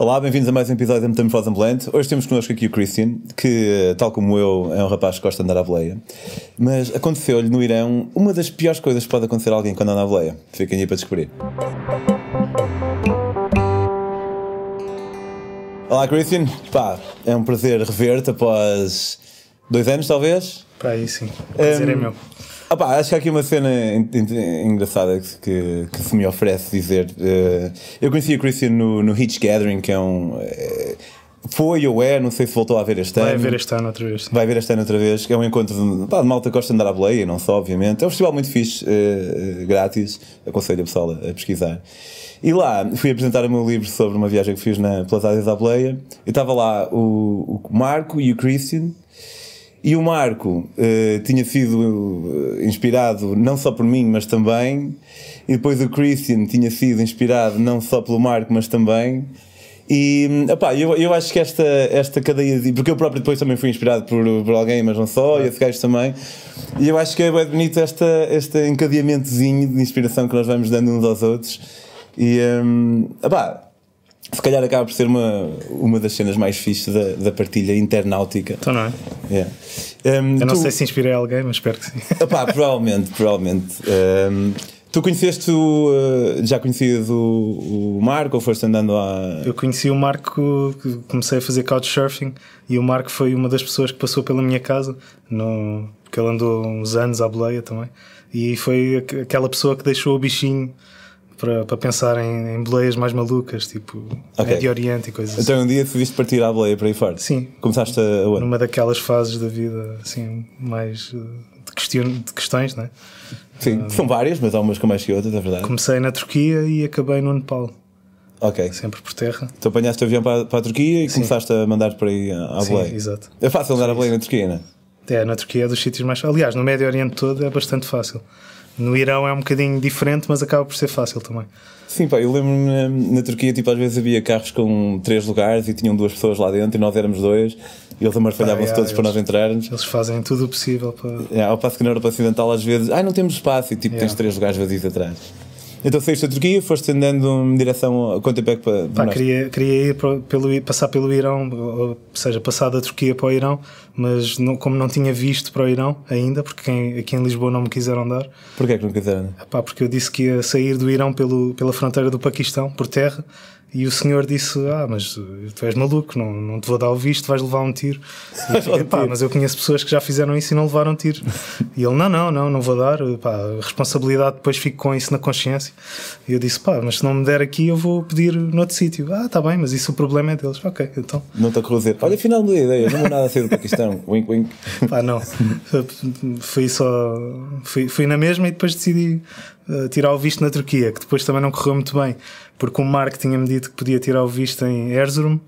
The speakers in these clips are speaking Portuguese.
Olá, bem-vindos a mais um episódio da Metamorfose Ambulante. Hoje temos connosco aqui o Christian, que, tal como eu, é um rapaz que gosta de andar à boleia. Mas aconteceu-lhe no Irão uma das piores coisas que pode acontecer a alguém quando anda à boleia. Fiquem aí para descobrir. Olá, Christian. Pá, é um prazer rever-te após dois anos, talvez. Pá, aí sim. O prazer é Um, meu. Opa, acho que há aqui uma cena en- en- engraçada que, que, se me oferece dizer. Eh, eu conheci o Christian no, no Hitch Gathering, que é um. eh, foi ou é, não sei se voltou a ver este Vai ano. haver este ano outra vez. Vai ver este ano outra vez, que é um encontro de, pá, de malta que gosta de andar à boleia, não só, obviamente. É um festival muito fixe, eh, grátis, aconselho a pessoal a, a pesquisar. E lá fui apresentar o meu livro sobre uma viagem que fiz na, pelas áreas da boleia. E estava lá o, o Marco e o Christian. E o Marco eh, tinha sido eh, inspirado não só por mim, mas também. E depois o Christian tinha sido inspirado não só pelo Marco, mas também. E epá, eu, eu acho que esta, esta cadeia de. Porque eu próprio depois também fui inspirado por, por alguém, mas não só, e esse gajo também. E eu acho que é bem bonito esta, este encadeamentozinho de inspiração que nós vamos dando uns aos outros. E um, epá, se calhar acaba por ser uma, uma das cenas mais fixes da, da partilha internáutica. Então não é? Yeah. Um, Eu não tu- sei se inspirei alguém, mas espero que sim. Epá, provavelmente, provavelmente. Um, tu conheceste o. uh, já conhecias o, o Marco ou foste andando a. Eu conheci o Marco, comecei a fazer couchsurfing e o Marco foi uma das pessoas que passou pela minha casa, no, que ele andou uns anos à boleia também. E foi aqu- aquela pessoa que deixou o bichinho para, para pensar em, em boleias mais malucas, tipo Ok. Médio Oriente e coisas assim. Então um dia decidiste partir à boleia para ir fora? Sim. Começaste a. onde? Numa daquelas fases da vida, assim, mais eh, de, question, de questões, né? Sim, são várias, mas há umas com mais que outras, é verdade. Comecei na Turquia e acabei no Nepal, Ok. sempre por terra. Tu apanhaste o avião para, para a Turquia e começaste a mandar para aí à à Sim, boleia. exato. É fácil andar à boleia na Turquia, não é? É, na Turquia é dos sítios mais. Aliás, no Médio Oriente todo é bastante fácil. No Irão é um bocadinho diferente, mas acaba por ser fácil também. Sim, pá, eu lembro-me na, na Turquia, tipo, às vezes havia carros com três lugares e tinham duas pessoas lá dentro e nós éramos dois e eles amarfalhavam-se Ah, é, todos para eles- nós entrarmos. Eles fazem tudo o possível para. É, ao passo que na Europa Ocidental às vezes, ai não temos espaço e tipo tens três lugares vazios atrás. Então saíste da Turquia, foste andando em direção a quanto tempo é que para. Pá, queria, queria ir para- pelo, passar pelo Irão, ou seja, passar da Turquia para o Irão, mas não- como não tinha visto para o Irão ainda, porque quem- aqui em Lisboa não me quiseram dar, Porquê é que não quiseram? Pá, porque eu disse que ia sair do Irão pelo, pela fronteira do Paquistão, por terra, e o senhor disse: Ah, mas tu és maluco, não, não te vou dar o visto, vais levar um tiro. E eu fiquei, pá, mas eu conheço pessoas que já fizeram isso e não levaram tiro. E ele: Não, não, não, não vou dar. Pá, a responsabilidade depois fico com isso na consciência. E eu disse: Pá, mas se não me der aqui, eu vou pedir noutro sítio. Ah, tá bem, mas isso o problema é deles. Ok, então. Não te dizer, olha, afinal mudei a ideia, não vou nada a sair do Paquistão. wink, wink. Pá, não. Fui só. Fui, fui na mesma e depois decidi uh, tirar o visto na Turquia, que depois também não correu muito bem, porque o Mark tinha-me dito que podia tirar o visto em Erzurum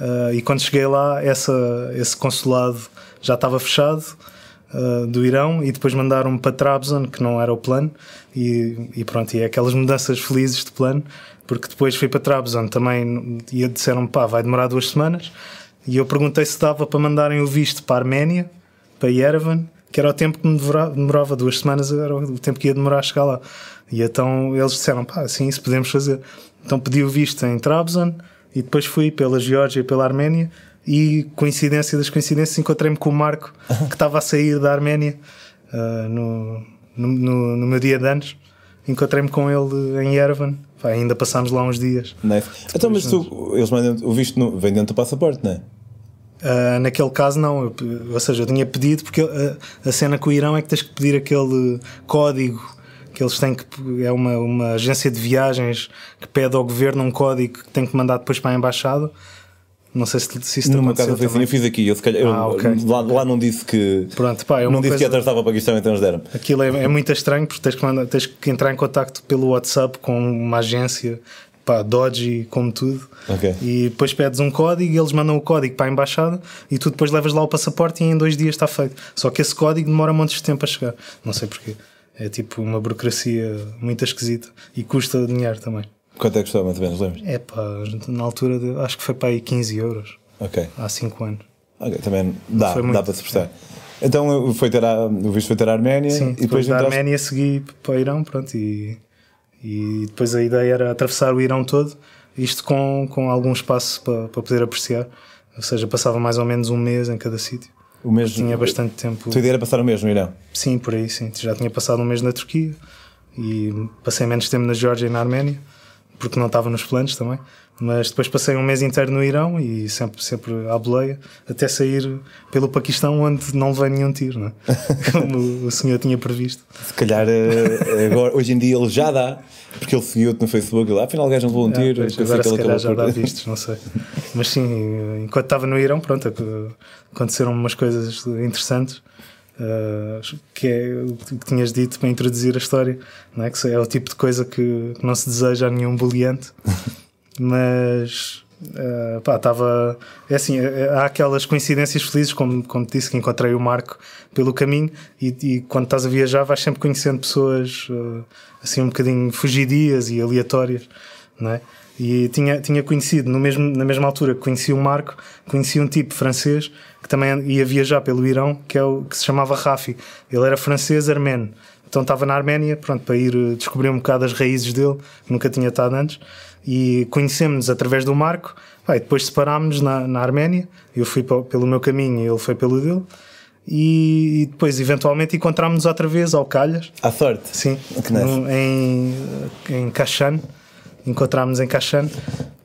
uh, e quando cheguei lá, essa, esse consulado já estava fechado. uh, do Irão e depois mandaram-me para Trabzon, que não era o plano, e, e pronto, e é aquelas mudanças felizes de plano, porque depois fui para Trabzon também e disseram-me pá, vai demorar duas semanas, e eu perguntei se dava para mandarem o visto para a Arménia, para Yerevan, que era o tempo que me demora- demorava duas semanas, era o tempo que ia demorar a chegar lá. E então eles disseram, pá, sim, isso podemos fazer. Então pedi o visto em Trabzon e depois fui pela Geórgia e pela Arménia e, coincidência das coincidências, encontrei-me com o Marco, que estava a sair da Arménia ah, no, no, no- meu dia de anos. Encontrei-me com ele em Yerevan. Pá, ainda passámos lá uns dias. Nice. Então, mas tu, eles mandam o visto, no, vem dentro do passaporte, não é? Uh, naquele caso não, Eu ou seja, eu tinha pedido porque uh, a cena com o Irão é que tens que pedir aquele código que eles têm que é uma, uma agência de viagens que pede ao governo um código que tem que mandar depois para a embaixada. Não sei se, se isso aconteceu foi assim, eu fiz aqui, eu, se calhar, eu- Ah, ok. lá, lá não disse que. Pronto, pá, é não disse que coisa, atravessava o Paquistão, então eles deram. aquilo é, é muito estranho porque tens que, mandar- tens que entrar em contacto pelo WhatsApp com uma agência, pá, Dodge como tudo. Ok. E depois pedes um código e eles mandam o código para a embaixada e tu depois levas lá o passaporte e em dois dias está feito. Só que esse código demora montes de tempo a chegar. Não sei porquê. É tipo uma burocracia muito esquisita e custa dinheiro também. Quanto é que custou, mais ou menos, lembras? É pá, na altura de- acho que foi para aí 15 euros Ok. há 5 anos. Ok, também dá, dá muito. para se prestar. Então foi ter a, o visto foi ter a Arménia Sim, e depois, depois da entraste- Arménia segui para o Irão, pronto, e, e depois a ideia era atravessar o Irão todo isto com, com algum espaço para, para poder apreciar. Ou seja, passava mais ou menos um mês em cada sítio. O mês, Tinha bastante tempo. A tua ideia era passar o mês no Irão? Sim, por aí, sim. Já tinha passado um mês na Turquia e passei menos tempo na Geórgia e na Arménia, porque não estava nos planos também. Mas depois passei um mês inteiro no Irão e sempre, sempre à boleia, até sair pelo Paquistão, onde não veio nenhum tiro, não é? como o senhor tinha previsto. Se calhar eh, agora, hoje em dia ele já dá, porque ele seguiu-te no Facebook e lá, afinal o gajo não levou um Ah, tiro. pois, agora se calhar já dá vistos, não sei. Mas sim, enquanto estava no Irão, pronto, aconteceram umas coisas interessantes. Uh, que é o que tinhas dito para introduzir a história, não é? que é o tipo de coisa que, não se deseja a nenhum boleante, mas uh, pá, estava. É assim, é- há aquelas coincidências felizes, como, como te disse, que encontrei o Marco pelo caminho e, e quando estás a viajar vais sempre conhecendo pessoas uh, assim um bocadinho fugidias e aleatórias, não é? E tinha, tinha conhecido, no mesmo, na mesma altura que conheci o Marco, conheci um tipo francês que também ia viajar pelo Irão, que, é o, que se chamava Rafi. Ele era francês armeno. Então estava na Arménia, pronto, para ir uh, descobrir um bocado as raízes dele, que nunca tinha estado antes. E conhecemos-nos através do Marco. Depois separámos-nos na, na Arménia. Eu fui pelo meu caminho e ele foi pelo dele. E, e depois, eventualmente, encontrámos-nos outra vez ao Calhas. À sorte. Sim, no- em, em Kashan. Encontrámos em Kashan.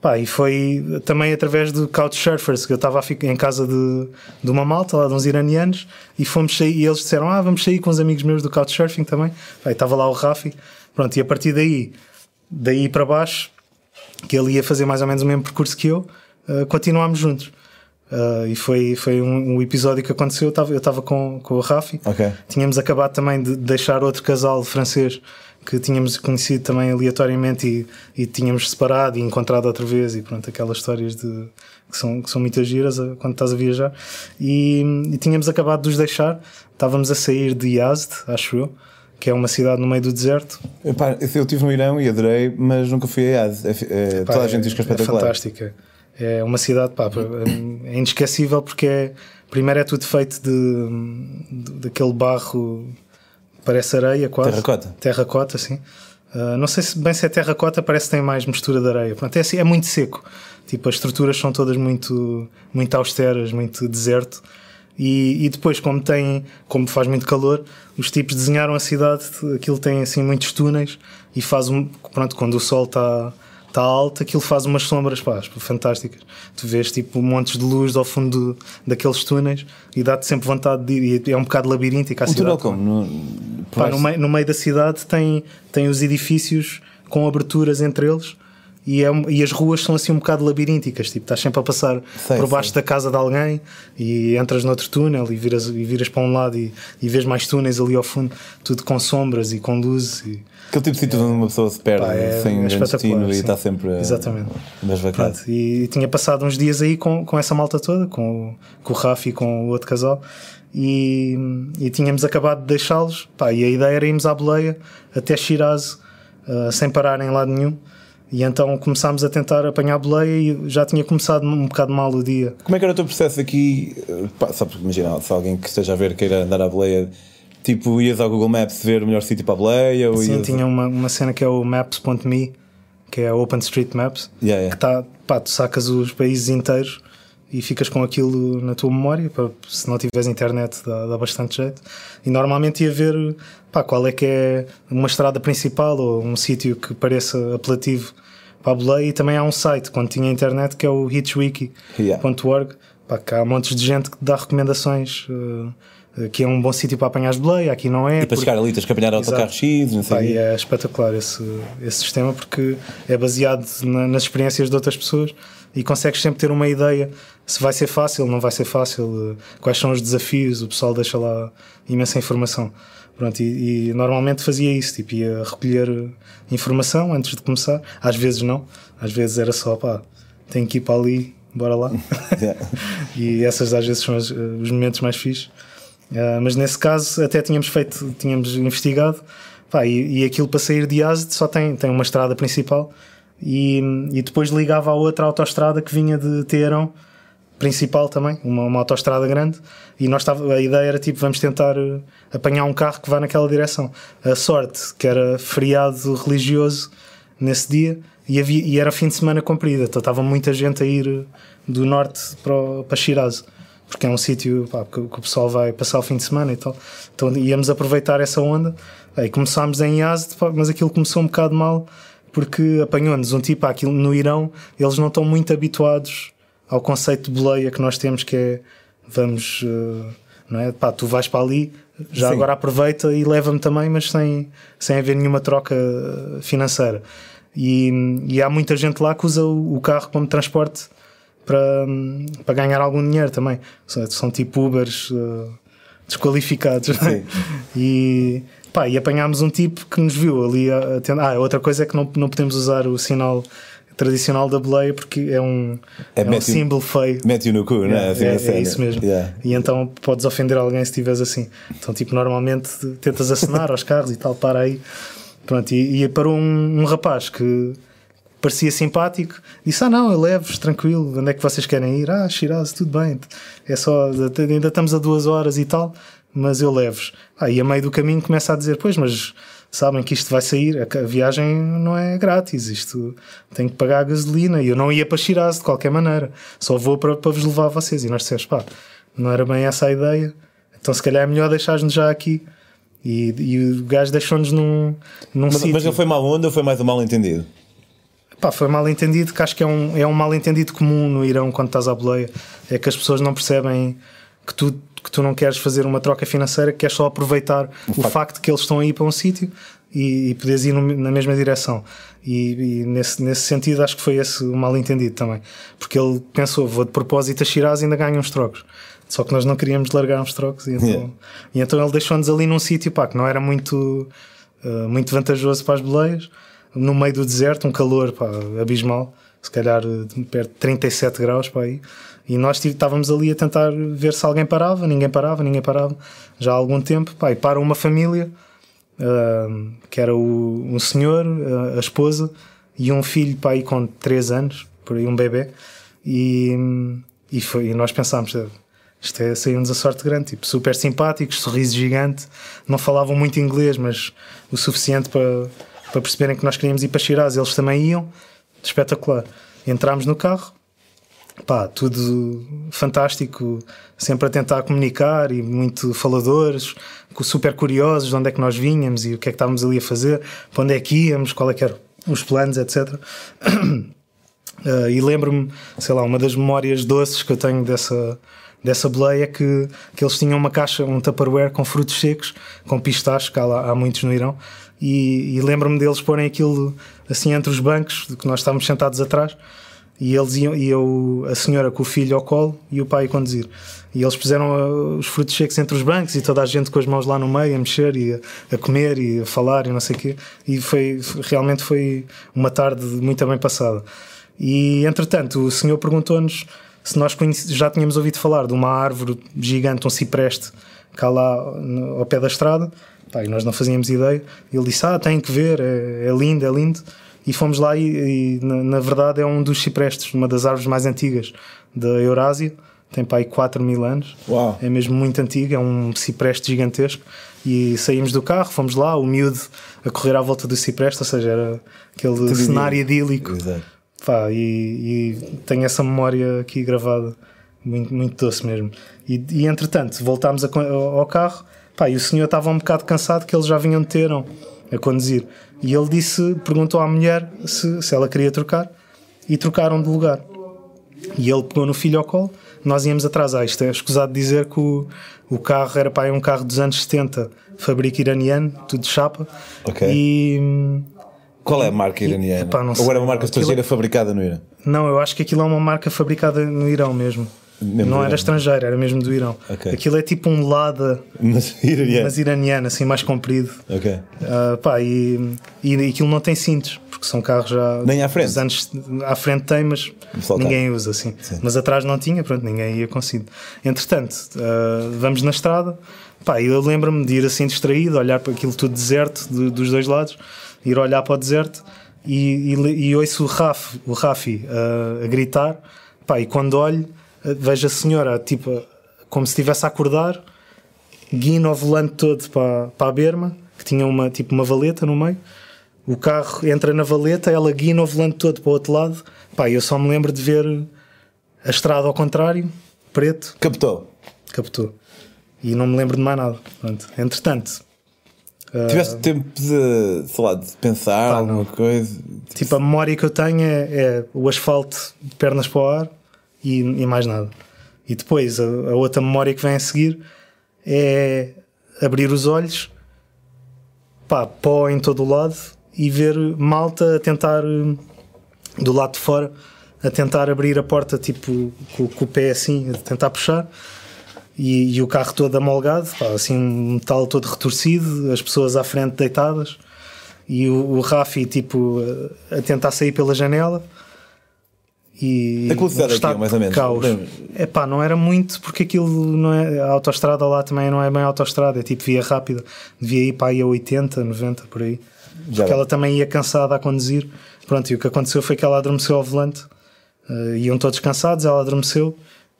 Pá, e foi também através do Couchsurfers, que eu estava em casa de, de uma malta, lá de uns iranianos, e fomos sair, e eles disseram: Ah, vamos sair com os amigos meus do Couchsurfing também. Pá, e estava lá o Rafi. Pronto, e a partir daí, daí para baixo, que ele ia fazer mais ou menos o mesmo percurso que eu, uh, continuámos juntos. Uh, e foi, foi um, um episódio que aconteceu. Eu estava eu estava com, com o Rafi. Ok. Tínhamos acabado também de deixar outro casal francês que tínhamos conhecido também aleatoriamente e, e tínhamos separado e encontrado outra vez. E pronto, aquelas histórias de, que, são, que são muitas giras uh, quando estás a viajar. E, e tínhamos acabado de os deixar. Estávamos a sair de Yazd, acho eu, que é uma cidade no meio do deserto. Epá, eu estive no Irão e adorei, mas nunca fui a Yaz. É, é, Pá, toda a gente diz que é espetacular. fantástica. É uma cidade, pá, é inesquecível porque é, primeiro é tudo feito de, daquele barro, parece areia quase. Terracota. Terracota, sim. Ah, não sei se bem se é terracota, parece que tem mais mistura de areia. Pronto, é, assim, é muito seco. Tipo, as estruturas são todas muito, muito austeras, muito deserto. E, e depois, como tem, como faz muito calor, os tipos desenharam a cidade, aquilo tem assim muitos túneis e faz um. Pronto, quando o sol está está alto, aquilo faz umas sombras pá, fantásticas. Tu vês tipo montes de luz ao fundo do- daqueles túneis e dá-te sempre vontade de ir. E é um bocado labiríntico a Um cidade. como? No, Pá, no, meio, no meio da cidade tem, tem os edifícios com aberturas entre eles e, é e as ruas são assim um bocado labirínticas. Tipo, estás sempre a passar Sei, por baixo sei. da casa de alguém e entras noutro túnel e viras, e viras para um lado e, e vês mais túneis ali ao fundo, tudo com sombras e com luzes. E, Aquele tipo de sítio onde uma pessoa se perde Pá, é- sem é destino e está sempre Exatamente. vacadas. Pronto, e tinha passado uns dias aí com, com essa malta toda, com, o- com o Rafi e com o outro casal, e, e tínhamos acabado de deixá-los. E a ideia era irmos à boleia até Shiraz, ah, sem parar em lado nenhum. E então começámos a tentar apanhar a boleia e já tinha começado um bocado mal o dia. Como é que era o teu processo aqui? Eh, Pá, só porque imagina, se alguém que esteja a ver queira andar à boleia, tipo, ias ao Google Maps ver o melhor sítio para a boleia? Ou Sim, ias... tinha uma, uma cena que é o Maps.me, que é a OpenStreetMaps, Yeah, yeah. que tá, pá, tu sacas os países inteiros e ficas com aquilo na tua memória, pá, se não tiveres internet dá, dá bastante jeito. E normalmente ia ver pá, qual é que é uma estrada principal ou um sítio que pareça apelativo para a boleia e também há um site, quando tinha internet, que é o hitchwiki.org, pá, que há montes de gente que dá recomendações eh, que é um bom sítio para apanhar as boleia, aqui não é. E para porque- chegar ali tens que apanhar autocarro. X, não sei Pá, é espetacular esse, esse sistema porque é baseado na- nas experiências de outras pessoas e consegues sempre ter uma ideia se vai ser fácil, não vai ser fácil, eh, quais são os desafios, o pessoal deixa lá imensa informação. Pronto, e, e normalmente fazia isso, tipo, ia recolher eh, informação antes de começar, às vezes não, às vezes era só pá, tenho que ir para ali, bora lá. E essas às vezes são os, os momentos mais fixes. Ah, mas nesse caso até tínhamos feito, tínhamos investigado pá, e, e aquilo para sair de Yazd só tem, tem uma estrada principal e, e depois ligava a outra autoestrada que vinha de Teherão principal também, uma, uma autoestrada grande e nós estava, a ideia era tipo vamos tentar eh, apanhar um carro que vá naquela direção. A sorte que era feriado religioso nesse dia e, havia, e era fim de semana comprida, então estava muita gente a ir do norte para, para Shiraz, porque é um sítio pá, que, que, o pessoal vai passar o fim de semana e tal. Então íamos aproveitar essa onda. Aí começámos em Yazd, mas aquilo começou um bocado mal porque apanhou-nos um tipo aquilo no Irão, eles não estão muito habituados ao conceito de boleia que nós temos, que é vamos, uh, não é? Pá, tu vais para ali, já Sim. agora aproveita e leva-me também, mas sem, sem haver nenhuma troca financeira. E, e há muita gente lá que usa o carro como transporte para, para ganhar algum dinheiro também. São, tipo Ubers uh, desqualificados. É? E, pá, e apanhámos um tipo que nos viu ali a, a Ah, outra coisa é que não, não podemos usar o sinal tradicional da boleia porque é um, é, é um símbolo feio. Mete-o no cu, é? Assim, é, é isso mesmo. Yeah. E então podes ofender alguém se estiveres assim. Então, tipo, normalmente tentas acenar aos carros e tal, para aí. Pronto, e, e parou um, um rapaz que parecia simpático, disse: Ah, não, eu levo-vos, tranquilo, onde é que vocês querem ir? Ah, Shiraz, tudo bem, é só, ainda estamos a duas horas e tal, mas eu levo-vos. Ah, e a meio do caminho começa a dizer: Pois, mas sabem que isto vai sair, a viagem não é grátis, isto tem que pagar a gasolina e eu não ia para Shiraz de qualquer maneira, só vou para, para vos levar a vocês. E nós dissemos: Pá, não era bem essa a ideia, então se calhar é melhor deixar-nos já aqui. E, e o gajo deixou-nos num, num mas, sítio. Mas ele foi mal onda ou foi mais um mal entendido? Pá, foi mal entendido, que acho que é um, é um mal entendido comum no Irão quando estás à boleia. É que as pessoas não percebem que tu, que tu não queres fazer uma troca financeira, que queres só aproveitar o, o facto. facto que eles estão aí para um sítio e, e poderes ir no, na mesma direção. E, e, nesse, nesse sentido acho que foi esse o mal entendido também. Porque ele pensou, vou de propósito a Shiraz e ainda ganho uns trocos. Só que nós não queríamos largar uns trocos e então, yeah. e então ele deixou-nos ali num sítio pá, que não era muito, uh, muito vantajoso para as boleias no meio do deserto, um calor pá, abismal, se calhar perto de 37 graus para aí. E nós estávamos ali a tentar ver se alguém parava, ninguém parava, ninguém parava, já há algum tempo. Pá, e para uma família, uh, que era o, um senhor, uh, a esposa e um filho pá, aí com 3 anos, por aí um bebê. E, e, foi, e nós pensámos, isto é, saiu-nos a sorte grande, tipo, super simpáticos, sorriso gigante, não falavam muito inglês, mas o suficiente para para perceberem que nós queríamos ir para Shiraz, eles também iam, espetacular. Entramos no carro, pá, tudo fantástico, sempre a tentar comunicar e muito faladores, super curiosos de onde é que nós vinhamos e o que é que estávamos ali a fazer, para onde é que íamos, qual é que eram os planos, etc. Uh, eh, e lembro-me, sei lá, uma das memórias doces que eu tenho dessa, dessa boleia é que, que eles tinham uma caixa, um Tupperware com frutos secos, com pistaches, que há, lá, há muitos no Irão, e, e lembro-me deles porem aquilo assim entre os bancos, que nós estávamos sentados atrás, e eles iam, e eu, a senhora com o filho ao colo e o pai a conduzir. E eles puseram uh, os frutos secos entre os bancos e toda a gente com as mãos lá no meio a mexer e a, a comer e a falar e não sei o quê. E foi, realmente foi uma tarde muito bem passada. E entretanto, o senhor perguntou-nos se nós já tínhamos ouvido falar de uma árvore gigante, um cipreste, cá lá ao pé da estrada, Pá, e nós não fazíamos ideia. Ele disse: Ah, tem que ver, é, é lindo, é lindo. E fomos lá, e, e na, na, verdade é um dos ciprestes, uma das árvores mais antigas da Eurásia. Tem para aí 4 mil anos. Uau. É mesmo muito antigo, é um cipreste gigantesco. E saímos do carro, fomos lá, o miúdo a correr à volta do cipreste, ou seja, era aquele Tudo cenário idílico. Pá, e, e tenho essa memória aqui gravada, muito, muito doce mesmo. E, e entretanto, voltámos a, ao carro Pá, e o senhor estava um bocado cansado que eles já vinham meteram a conduzir. E ele disse, perguntou à mulher se, se ela queria trocar e trocaram de lugar. E ele pegou no filho ao colo, nós íamos atrás. Ah, isto é escusado dizer que o, o carro era pá, um carro dos anos 70, fabrico iraniano, tudo de chapa. Ok. E. Qual é a marca iraniana? Epá, Ou era uma marca estrangeira fabricada no Irão? Não, eu acho que aquilo é uma marca fabricada no Irão mesmo. Não era estrangeiro, era mesmo do Irão. Okay. Aquilo é tipo um Lada, mas iraniano, mas iraniano assim mais comprido. Okay. Uh, pá, e, e aquilo não tem cintos, porque são carros já. Nem à frente. anos à frente tem, mas ninguém usa assim. Sim. Mas atrás não tinha, pronto, ninguém ia com cinto. Entretanto, uh, vamos na estrada, pá, eu lembro-me de ir assim distraído, olhar para aquilo tudo deserto do, dos dois lados, ir olhar para o deserto e, e, e ouço o Rafi, o Rafi uh, a gritar, pá, e quando olho vejo a senhora tipo como se estivesse a acordar, guina o volante todo para, para a berma, que tinha uma, tipo uma valeta no meio, o carro entra na valeta, ela guina o volante todo para o outro lado. Pá, eu só me lembro de ver a estrada ao contrário, preto. Captou. Captou. E não me lembro de mais nada. Pronto. Entretanto. Tiveste uh, tempo de, sei lá, de pensar pá, alguma não. coisa? Tipo, a memória que eu tenho é, é, o asfalto de pernas para o ar e, e mais nada. E depois a, a, outra memória que vem a seguir é abrir os olhos, pá, pó em todo o lado e ver malta a tentar do lado de fora a tentar abrir a porta tipo com, com o pé assim, a tentar puxar e, e o carro todo amolgado, pá, assim um metal todo retorcido, as pessoas à frente deitadas e o, o Rafi tipo a tentar sair pela janela e a velocidade aqui, mais ou menos. Caos. É pá, não era muito porque aquilo não é. A autostrada lá também não é bem autostrada, é tipo via rápida. Devia ir para aí a 80, 90 por aí. Já porque ela também ia cansada a conduzir. Pronto, e o que aconteceu foi que ela adormeceu ao volante. Uh, iam todos cansados, ela adormeceu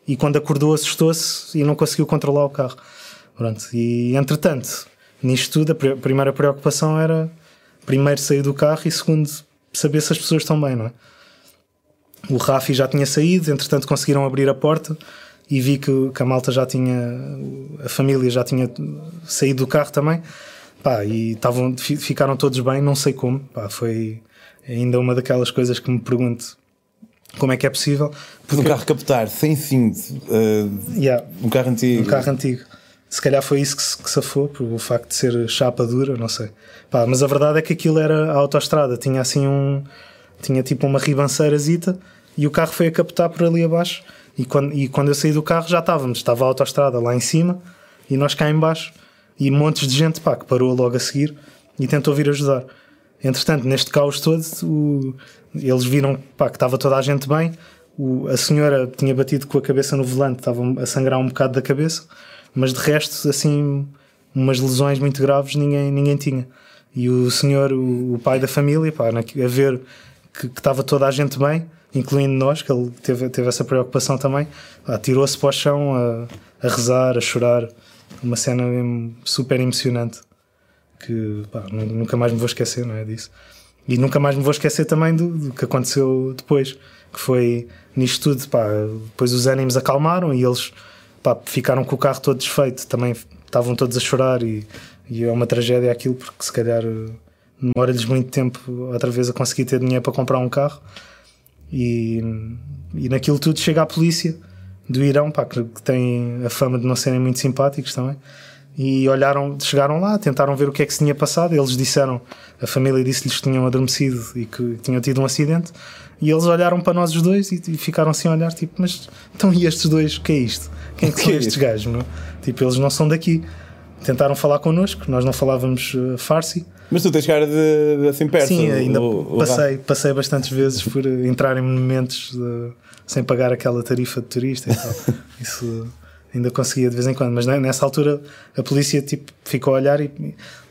e quando acordou assustou-se e não conseguiu controlar o carro. Pronto, e entretanto, nisto tudo, a primeira preocupação era primeiro sair do carro e segundo saber se as pessoas estão bem, não é? O Rafi já tinha saído, entretanto conseguiram abrir a porta e vi que, que a malta já tinha, a família já tinha saído do carro também. Pá, e tavam, ficaram todos bem, não sei como. Pá, foi ainda uma daquelas coisas que me pergunto como é que é possível. Porque... Um carro captar sem cinto, uh, yeah, um carro antigo. Um carro antigo. Se calhar foi isso que se que safou, por o facto de ser chapa dura, não sei. Pá, mas a verdade é que aquilo era a autoestrada, tinha assim um. Tinha tipo uma ribanceirazita e o carro foi a captar por ali abaixo. E quando, e quando eu saí do carro já estávamos, estava a autoestrada lá em cima e nós cá em baixo e montes de gente pá, que parou logo a seguir e tentou vir ajudar. Entretanto, neste caos todo, o, eles viram pá, que estava toda a gente bem. O, a senhora tinha batido com a cabeça no volante, estava a sangrar um bocado da cabeça, mas de resto, assim, umas lesões muito graves ninguém, ninguém tinha. E o senhor, o, o pai da família, pá, a ver que, estava toda a gente bem, incluindo nós, que ele teve, teve essa preocupação também, tirou-se para o chão a, a, rezar, a chorar. Uma cena super emocionante que pá, nunca mais me vou esquecer, não é disso. E nunca mais me vou esquecer também do, do que aconteceu depois, que foi nisto tudo, pá, depois os ânimos acalmaram e eles pá, ficaram com o carro todo desfeito, também estavam todos a chorar e, e é uma tragédia aquilo porque se calhar demora-lhes muito tempo outra vez a conseguir ter dinheiro para comprar um carro e, e naquilo tudo chega a polícia do Irão, pá, que tem a fama de não serem muito simpáticos também e olharam, chegaram lá, tentaram ver o que é que se tinha passado. Eles disseram, a família disse-lhes que tinham adormecido e que tinham tido um acidente. E eles olharam para nós os dois e, e ficaram assim a olhar, tipo, mas então e estes dois, o que é isto? Quem é que são estes gajos? Tipo, eles não são daqui. Tentaram falar connosco, nós não falávamos uh, farsi. Mas tu tens cara de, de assim perto. Sim, ainda o, passei, o passei bastantes vezes por entrar em monumentos de, sem pagar aquela tarifa de turista e tal. Isso ainda conseguia de vez em quando, mas nessa altura a polícia tipo, ficou a olhar e,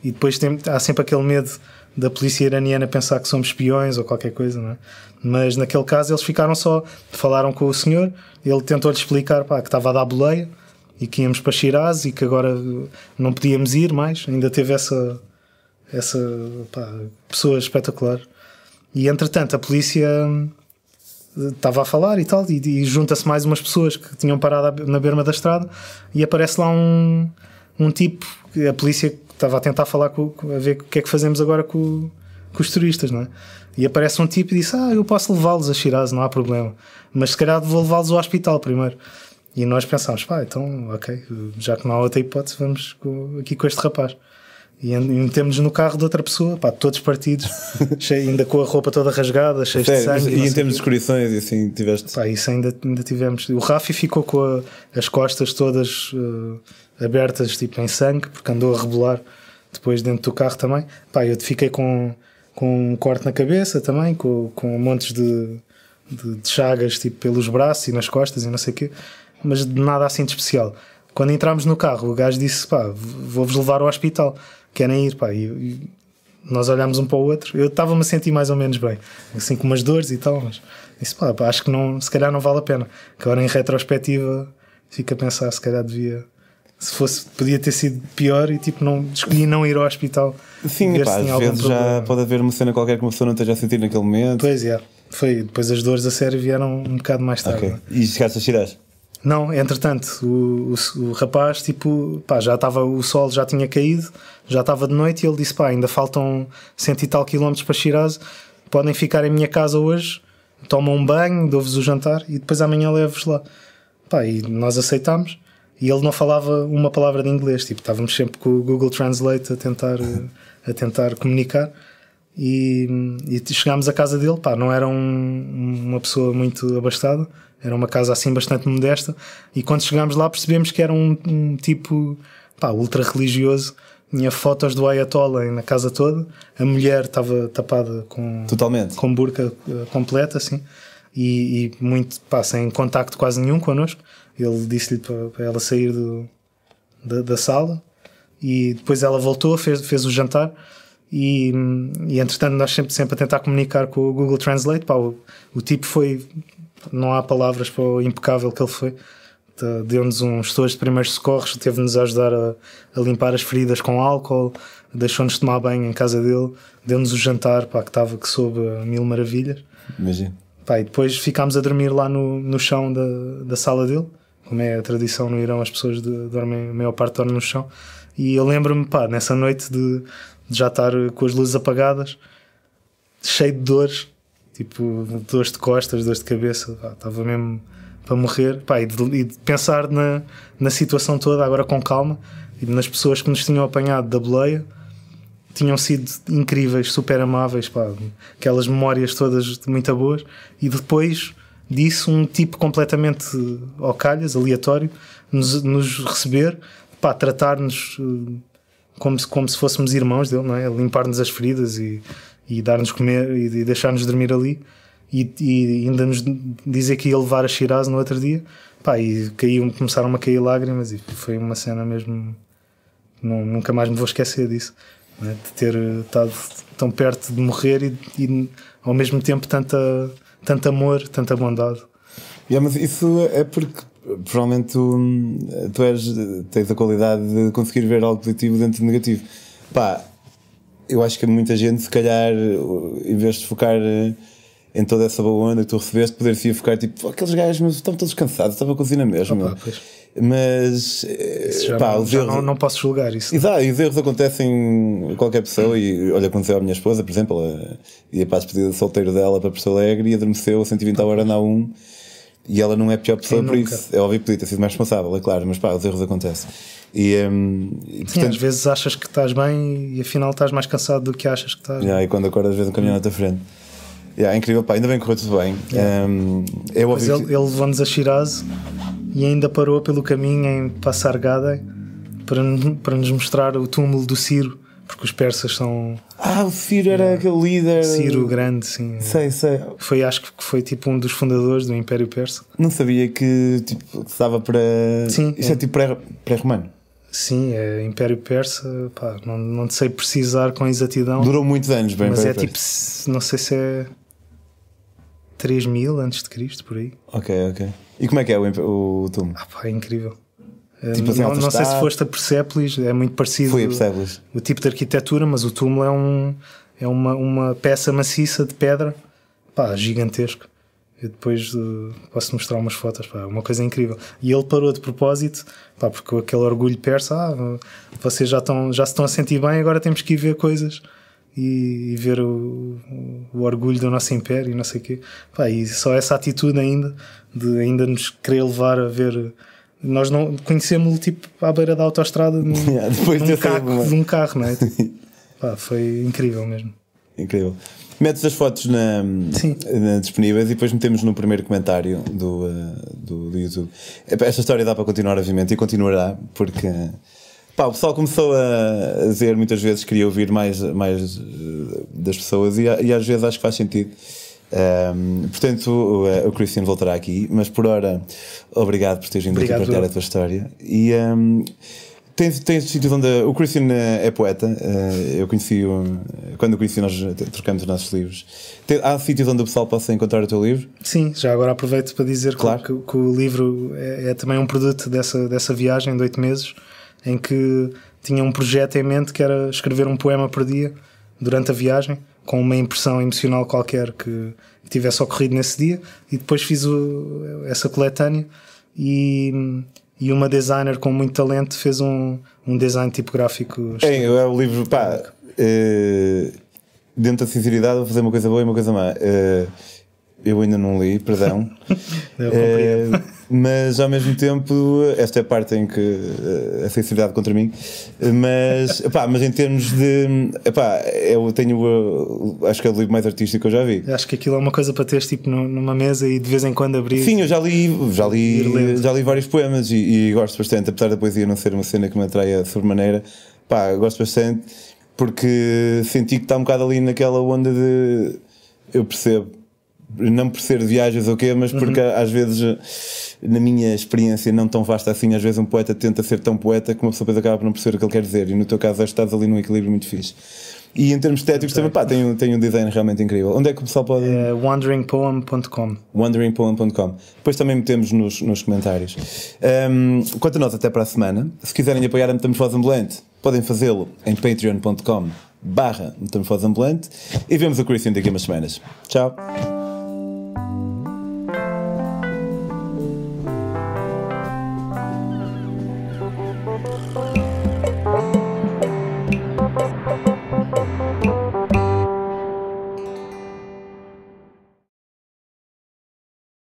e depois tem, há sempre aquele medo da polícia iraniana pensar que somos espiões ou qualquer coisa, não é? Mas naquele caso eles ficaram só, falaram com o senhor, ele tentou-lhe explicar pá, que estava a dar boleia e que íamos para Shiraz e que agora não podíamos ir mais, ainda teve essa, essa pá, pessoa espetacular. E entretanto a polícia estava a falar e tal, e, e junta-se mais umas pessoas que tinham parado na berma da estrada e aparece lá um, um tipo, a polícia estava a tentar falar com, a ver o que é que fazemos agora com, com os turistas, não é? E aparece um tipo e disse: Ah, eu posso levá-los a Shiraz, não há problema, mas se calhar vou levá-los ao hospital primeiro. E nós pensámos: pá, então, ok, já que não há outra hipótese, vamos aqui com este rapaz. E metemos no carro de outra pessoa, pá, todos partidos, cheio, ainda com a roupa toda rasgada, cheio de sangue. E em termos de escorições, assim, tiveste. Pá, isso ainda, ainda tivemos. O Rafi ficou com a, as costas todas uh, abertas, tipo em sangue, porque andou a rebolar depois dentro do carro também. Pá, eu fiquei com, com um corte na cabeça também, com, com montes de, de, de chagas tipo pelos braços e nas costas e não sei o quê, mas nada assim de especial. Quando entramos no carro, o gajo disse: pá, vou-vos levar ao hospital querem ir, pá. E, e nós olhámos um para o outro. Eu estava-me a sentir mais ou menos bem, assim com umas dores e tal, mas disse, pá, pá, acho que não, se calhar não vale a pena. Que agora em retrospectiva fica a pensar, se calhar devia se fosse, podia ter sido pior e tipo, não, escolhi não ir ao hospital. Sim, pá, às vezes já problema. pode haver uma cena qualquer que uma pessoa não esteja a sentir naquele momento. Pois é, foi. Depois as dores a sério vieram um bocado mais tarde. Ok. E chegaste a cheirar? Não, entretanto, o, o, o rapaz, tipo, pá, já estava, o sol já tinha caído, já estava de noite e ele disse: pá, ainda faltam cento e tal quilómetros para Shiraz, podem ficar em minha casa hoje, tomam um banho, dou-vos o jantar e depois amanhã levo-vos lá. Pá, e nós aceitámos. E ele não falava uma palavra de inglês, tipo, estávamos sempre com o Google Translate a tentar, a tentar comunicar. E, e chegámos à casa dele, pá, não era um- uma pessoa muito abastada, era uma casa assim bastante modesta. E quando chegámos lá percebemos que era um, um tipo pá, ultra religioso. Tinha fotos do Ayatollah na casa toda. A mulher estava tapada com, Totalmente. com burca eh, completa, assim, e, e muito, pá, sem contacto quase nenhum connosco. Ele disse-lhe para, para ela sair do, da, da sala e depois ela voltou, fez, fez o jantar. E, e entretanto, nós sempre, sempre a tentar comunicar com o Google Translate. Pá, o, o tipo foi, não há palavras para o impecável que ele foi. Deu-nos uns estojos de primeiros socorros, teve-nos a ajudar a, a limpar as feridas com álcool, deixou-nos tomar banho em casa dele, deu-nos o jantar pá, que estava que soube mil maravilhas. Imagina. Pá, e depois ficámos a dormir lá no, no chão da, da sala dele, como é a tradição no Irão, as pessoas de, dormem, a maior parte dorme no chão. E eu lembro-me, pá, nessa noite de, de já estar com as luzes apagadas, cheio de dores, tipo, dores de costas, dores de cabeça, estava mesmo para morrer, pá, e de, e de pensar na, na situação toda, agora com calma, e nas pessoas que nos tinham apanhado da boleia, tinham sido incríveis, super amáveis, pá, aquelas memórias todas muito boas, e depois disso um tipo completamente ao calhas, aleatório, nos, nos receber, pá, tratar-nos eh, como se, como se fôssemos irmãos dele, não é? Limpar-nos as feridas e, e dar-nos comer e, deixar-nos dormir ali. E, e ainda nos dizer que ia levar a Shiraz no outro dia, pá, e caiu, começaram a cair lágrimas. E foi uma cena mesmo. Não, nunca mais me vou esquecer disso, não é? de ter estado tão perto de morrer e, e ao mesmo tempo tanta, tanto amor, tanta bondade. Yeah, mas isso é porque provavelmente tu, tu és, tens a qualidade de conseguir ver algo positivo dentro do negativo. Pá, eu acho que muita gente, se calhar, em vez de focar eh, em toda essa boa onda que tu recebeste, poder-se focar tipo, "Pô, aqueles gajos mas estão todos cansados, estava a cozinha mesmo. Opa, meu." pois. Mas, eh, pá, não, erros- não, não posso julgar isso. Exato, e os erros acontecem a qualquer pessoa. E olha, aconteceu à minha esposa, por exemplo, ela ia para a despedida de solteiro dela para Porto Alegre e adormeceu a 120 a hora na 1 e ela não é a pior pessoa por isso. É óbvio que podia ter sido mais responsável, é claro, mas pá, os erros acontecem. E, hum, e, Sim, portanto, às vezes achas que estás bem e afinal estás mais cansado do que achas que estás. yeah, e quando acordas, às vezes um caminhão na tua frente. Yeah, é incrível, pá, ainda bem que correu tudo bem. Hum, é Mas óbvio ele, que- ele levou-nos a Shiraz e ainda parou pelo caminho em Passargada para, para nos mostrar o túmulo do Ciro, porque os persas são Ah, o Ciro era aquele líder. Ciro grande, sim. Sei, sei. Foi, acho que foi tipo um dos fundadores do Império Persa. Não sabia que tipo, que estava para. Sim, Isto é, é. tipo pré- pré-romano. Sim, é Império Persa, pá, não, não sei precisar com exatidão, Durou muitos anos, bem mas é tipo, não sei se é 3000 antes de Cristo, por aí. Ok, ok. E como é que é o, o túmulo? Ah, pá, é incrível. Eh, Tipo assim, não, não sei se foste a Persépolis, é muito parecido Foi a Persepolis. o tipo de arquitetura, mas o túmulo é, um, é uma, uma peça maciça de pedra, pá, gigantesco. Eu depois eh, posso mostrar umas fotos, pá, é uma coisa incrível. E ele parou de propósito, pá, porque com aquele orgulho persa, ah, vocês já, estão, já se estão a sentir bem, agora temos que ir ver coisas e, e ver o, o orgulho do nosso império e não sei o quê. Pá, e só essa atitude ainda, de ainda nos querer levar a ver. Nós não conhecemos-lo tipo à beira da autostrada num, Yeah, depois num argumento. de um carro, não é? Pá, foi incrível mesmo. Incrível. Metes as fotos na, na- disponíveis e depois metemos no primeiro comentário do, uh, do, do YouTube. Esta história dá para continuar, obviamente, e continuará, porque pá, o pessoal começou a dizer muitas vezes que queria ouvir mais, mais uh, das pessoas e, e às vezes acho que faz sentido. Um, portanto, o, uh, o Christian voltará aqui, mas por hora, obrigado por teres vindo aqui partilhar a tua história. E um, tens, tens sítios onde. O Christian é, é poeta, uh, eu conheci. o quando o conheci, nós trocamos os nossos livros. Tem, há sítios onde o pessoal possa encontrar o teu livro? Sim, já agora aproveito para dizer claro. que, que, o livro é, é, também um produto dessa, dessa viagem de oito meses, em que tinha um projeto em mente que era escrever um poema por dia durante a viagem, com uma impressão emocional qualquer que tivesse ocorrido nesse dia, e depois fiz o, essa coletânea e e uma designer com muito talento fez um, um design tipográfico. É, é o livro, pá, uh, dentro da sinceridade, vou fazer uma coisa boa e uma coisa má. Uh, eu ainda não li, perdão. uh, mas ao mesmo tempo, esta é a parte em que uh, a sinceridade contra mim. Mas, epá, mas em termos de. Epá, eu tenho. Uh, acho que é o livro mais artístico que eu já vi. Acho que aquilo é uma coisa para teres tipo numa mesa e de vez em quando abrir. Sim, eu já li, já li, já li vários poemas e, e, gosto bastante, apesar da poesia não ser uma cena que me atraia sobremaneira. Pá, gosto bastante porque senti que está um bocado ali naquela onda de. Eu percebo não por ser viagens ou quê, mas porque uhum. às vezes, na minha experiência não tão vasta assim, às vezes um poeta tenta ser tão poeta que uma pessoa depois acaba por não perceber o que ele quer dizer. E no teu caso, acho que estás ali num equilíbrio muito fixe. E em termos estéticos okay. também, pá, tem, tem um design realmente incrível. Onde é que o pessoal pode. É wanderingpoem.com. Wanderingpoem.com. Depois também metemos nos, nos comentários. Um, quanto a nós, até para a semana. Se quiserem apoiar a Metamorfose Ambulante, podem fazê-lo em patreon.com barra Metamorfose Ambulante e vemos o Christian daqui a umas semanas. Tchau!